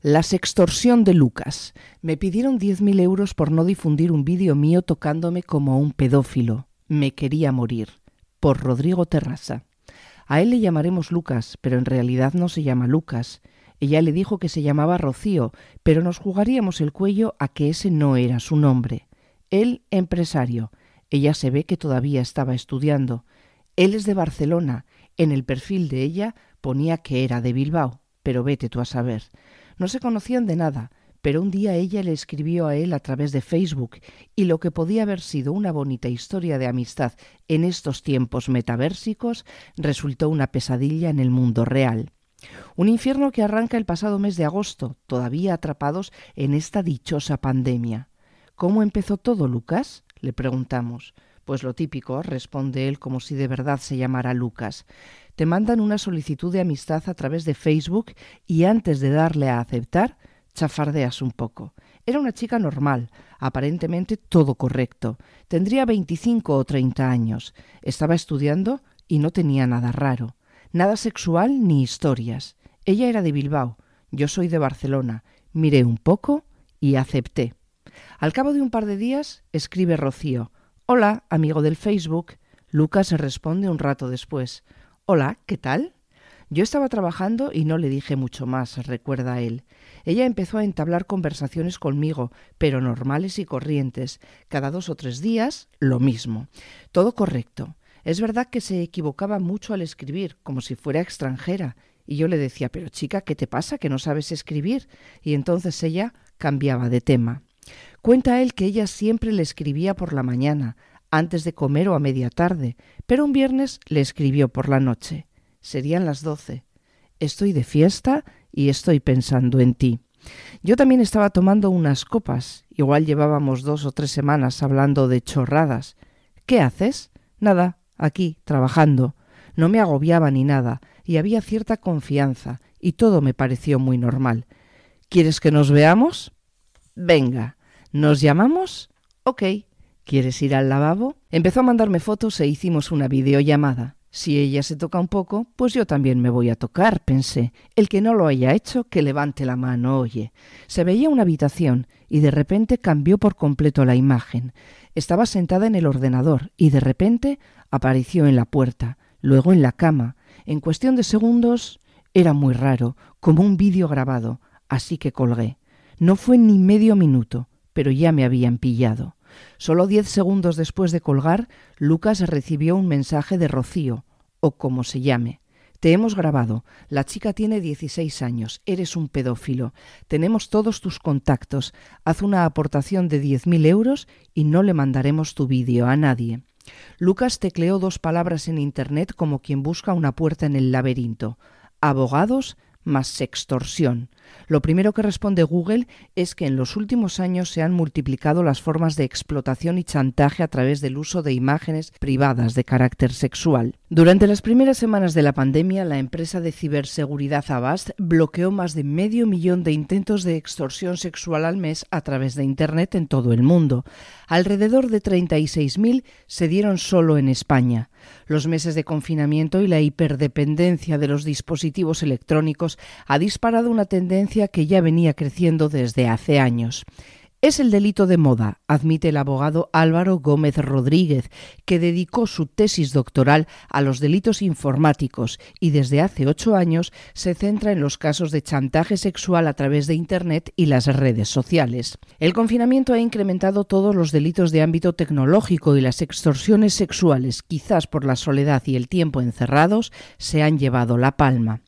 La sextorsión de Lucas. Me pidieron 10.000 euros por no difundir un vídeo mío tocándome como un pedófilo. Me quería morir. Por Rodrigo Terrasa. A él le llamaremos Lucas, pero en realidad no se llama Lucas. Ella le dijo que se llamaba Rocío, pero nos jugaríamos el cuello a que ese no era su nombre. Él, empresario. Ella se ve que todavía estaba estudiando. Él es de Barcelona. En el perfil de ella ponía que era de Bilbao, pero vete tú a saber. No se conocían de nada, pero un día ella le escribió a él a través de Facebook y lo que podía haber sido una bonita historia de amistad en estos tiempos metaversicos resultó una pesadilla en el mundo real. Un infierno que arranca el pasado mes de agosto, todavía atrapados en esta dichosa pandemia. ¿Cómo empezó todo, Lucas? le preguntamos. Pues lo típico, responde él como si de verdad se llamara Lucas te mandan una solicitud de amistad a través de Facebook y antes de darle a aceptar, chafardeas un poco. Era una chica normal, aparentemente todo correcto. Tendría 25 o 30 años. Estaba estudiando y no tenía nada raro. Nada sexual ni historias. Ella era de Bilbao, yo soy de Barcelona. Miré un poco y acepté. Al cabo de un par de días, escribe Rocío. Hola, amigo del Facebook. Lucas responde un rato después. Hola, ¿qué tal? Yo estaba trabajando y no le dije mucho más, recuerda él. Ella empezó a entablar conversaciones conmigo, pero normales y corrientes. Cada dos o tres días, lo mismo. Todo correcto. Es verdad que se equivocaba mucho al escribir, como si fuera extranjera. Y yo le decía, pero chica, ¿qué te pasa? ¿Que no sabes escribir? Y entonces ella cambiaba de tema. Cuenta él que ella siempre le escribía por la mañana, antes de comer o a media tarde, pero un viernes le escribió por la noche. Serían las doce. Estoy de fiesta y estoy pensando en ti. Yo también estaba tomando unas copas, igual llevábamos dos o tres semanas hablando de chorradas. ¿Qué haces? Nada, aquí, trabajando. No me agobiaba ni nada, y había cierta confianza, y todo me pareció muy normal. ¿Quieres que nos veamos? Venga. ¿Nos llamamos? Ok. ¿Quieres ir al lavabo? Empezó a mandarme fotos e hicimos una videollamada. Si ella se toca un poco, pues yo también me voy a tocar, pensé. El que no lo haya hecho, que levante la mano, oye. Se veía una habitación y de repente cambió por completo la imagen. Estaba sentada en el ordenador y de repente apareció en la puerta, luego en la cama. En cuestión de segundos era muy raro, como un vídeo grabado, así que colgué. No fue ni medio minuto, pero ya me habían pillado. Solo diez segundos después de colgar, Lucas recibió un mensaje de Rocío, o como se llame. Te hemos grabado. La chica tiene 16 años. Eres un pedófilo. Tenemos todos tus contactos. Haz una aportación de 10.000 euros y no le mandaremos tu vídeo a nadie. Lucas tecleó dos palabras en Internet como quien busca una puerta en el laberinto. Abogados más sextorsión. Lo primero que responde Google es que en los últimos años se han multiplicado las formas de explotación y chantaje a través del uso de imágenes privadas de carácter sexual. Durante las primeras semanas de la pandemia, la empresa de ciberseguridad Avast bloqueó más de medio millón de intentos de extorsión sexual al mes a través de Internet en todo el mundo. Alrededor de 36.000 se dieron solo en España. Los meses de confinamiento y la hiperdependencia de los dispositivos electrónicos ha disparado una tendencia que ya venía creciendo desde hace años. Es el delito de moda, admite el abogado Álvaro Gómez Rodríguez, que dedicó su tesis doctoral a los delitos informáticos y desde hace ocho años se centra en los casos de chantaje sexual a través de Internet y las redes sociales. El confinamiento ha incrementado todos los delitos de ámbito tecnológico y las extorsiones sexuales, quizás por la soledad y el tiempo encerrados, se han llevado la palma.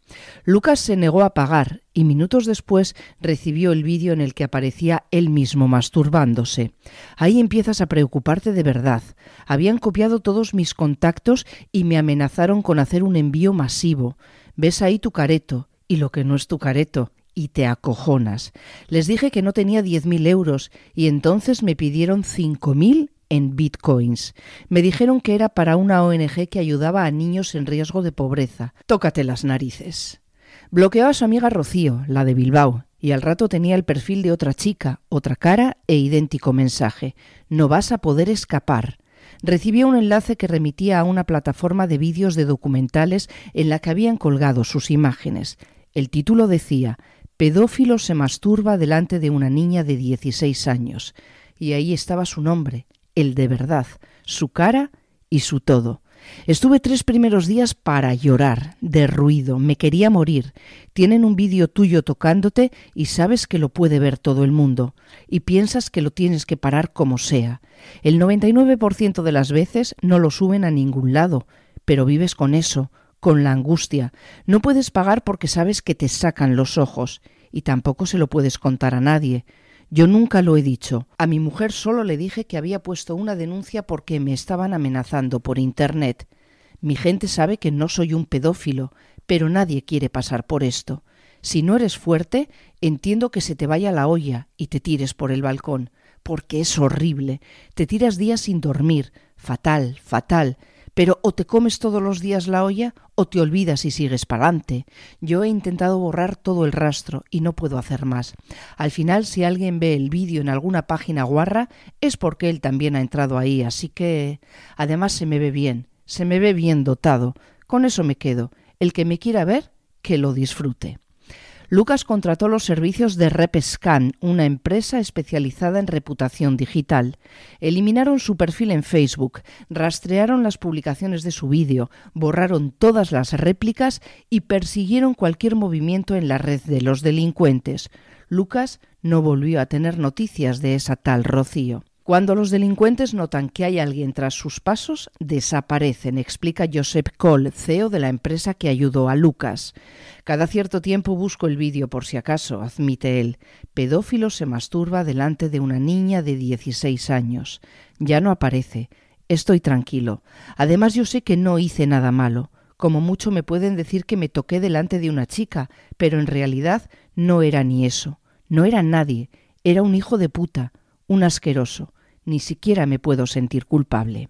Lucas se negó a pagar y minutos después recibió el vídeo en el que aparecía él mismo masturbándose. Ahí empiezas a preocuparte de verdad. Habían copiado todos mis contactos y me amenazaron con hacer un envío masivo. Ves ahí tu careto y lo que no es tu careto y te acojonas. Les dije que no tenía diez mil euros y entonces me pidieron cinco mil en bitcoins. Me dijeron que era para una ONG que ayudaba a niños en riesgo de pobreza. Tócate las narices. Bloqueó a su amiga Rocío, la de Bilbao, y al rato tenía el perfil de otra chica, otra cara e idéntico mensaje. No vas a poder escapar. Recibió un enlace que remitía a una plataforma de vídeos de documentales en la que habían colgado sus imágenes. El título decía Pedófilo se masturba delante de una niña de 16 años. Y ahí estaba su nombre, el de verdad, su cara y su todo. Estuve tres primeros días para llorar, de ruido, me quería morir. Tienen un vídeo tuyo tocándote y sabes que lo puede ver todo el mundo, y piensas que lo tienes que parar como sea. El 99% de las veces no lo suben a ningún lado, pero vives con eso, con la angustia. No puedes pagar porque sabes que te sacan los ojos, y tampoco se lo puedes contar a nadie. Yo nunca lo he dicho. A mi mujer solo le dije que había puesto una denuncia porque me estaban amenazando por Internet. Mi gente sabe que no soy un pedófilo, pero nadie quiere pasar por esto. Si no eres fuerte, entiendo que se te vaya la olla y te tires por el balcón, porque es horrible. Te tiras días sin dormir. Fatal, fatal pero o te comes todos los días la olla o te olvidas y sigues para adelante. Yo he intentado borrar todo el rastro y no puedo hacer más. Al final, si alguien ve el vídeo en alguna página guarra, es porque él también ha entrado ahí, así que... Además se me ve bien, se me ve bien dotado. Con eso me quedo. El que me quiera ver, que lo disfrute. Lucas contrató los servicios de RepScan, una empresa especializada en reputación digital. Eliminaron su perfil en Facebook, rastrearon las publicaciones de su vídeo, borraron todas las réplicas y persiguieron cualquier movimiento en la red de los delincuentes. Lucas no volvió a tener noticias de esa tal Rocío. Cuando los delincuentes notan que hay alguien tras sus pasos, desaparecen, explica Josep Cole, CEO de la empresa que ayudó a Lucas. Cada cierto tiempo busco el vídeo por si acaso, admite él. Pedófilo se masturba delante de una niña de 16 años. Ya no aparece. Estoy tranquilo. Además yo sé que no hice nada malo. Como mucho me pueden decir que me toqué delante de una chica, pero en realidad no era ni eso. No era nadie. Era un hijo de puta, un asqueroso ni siquiera me puedo sentir culpable.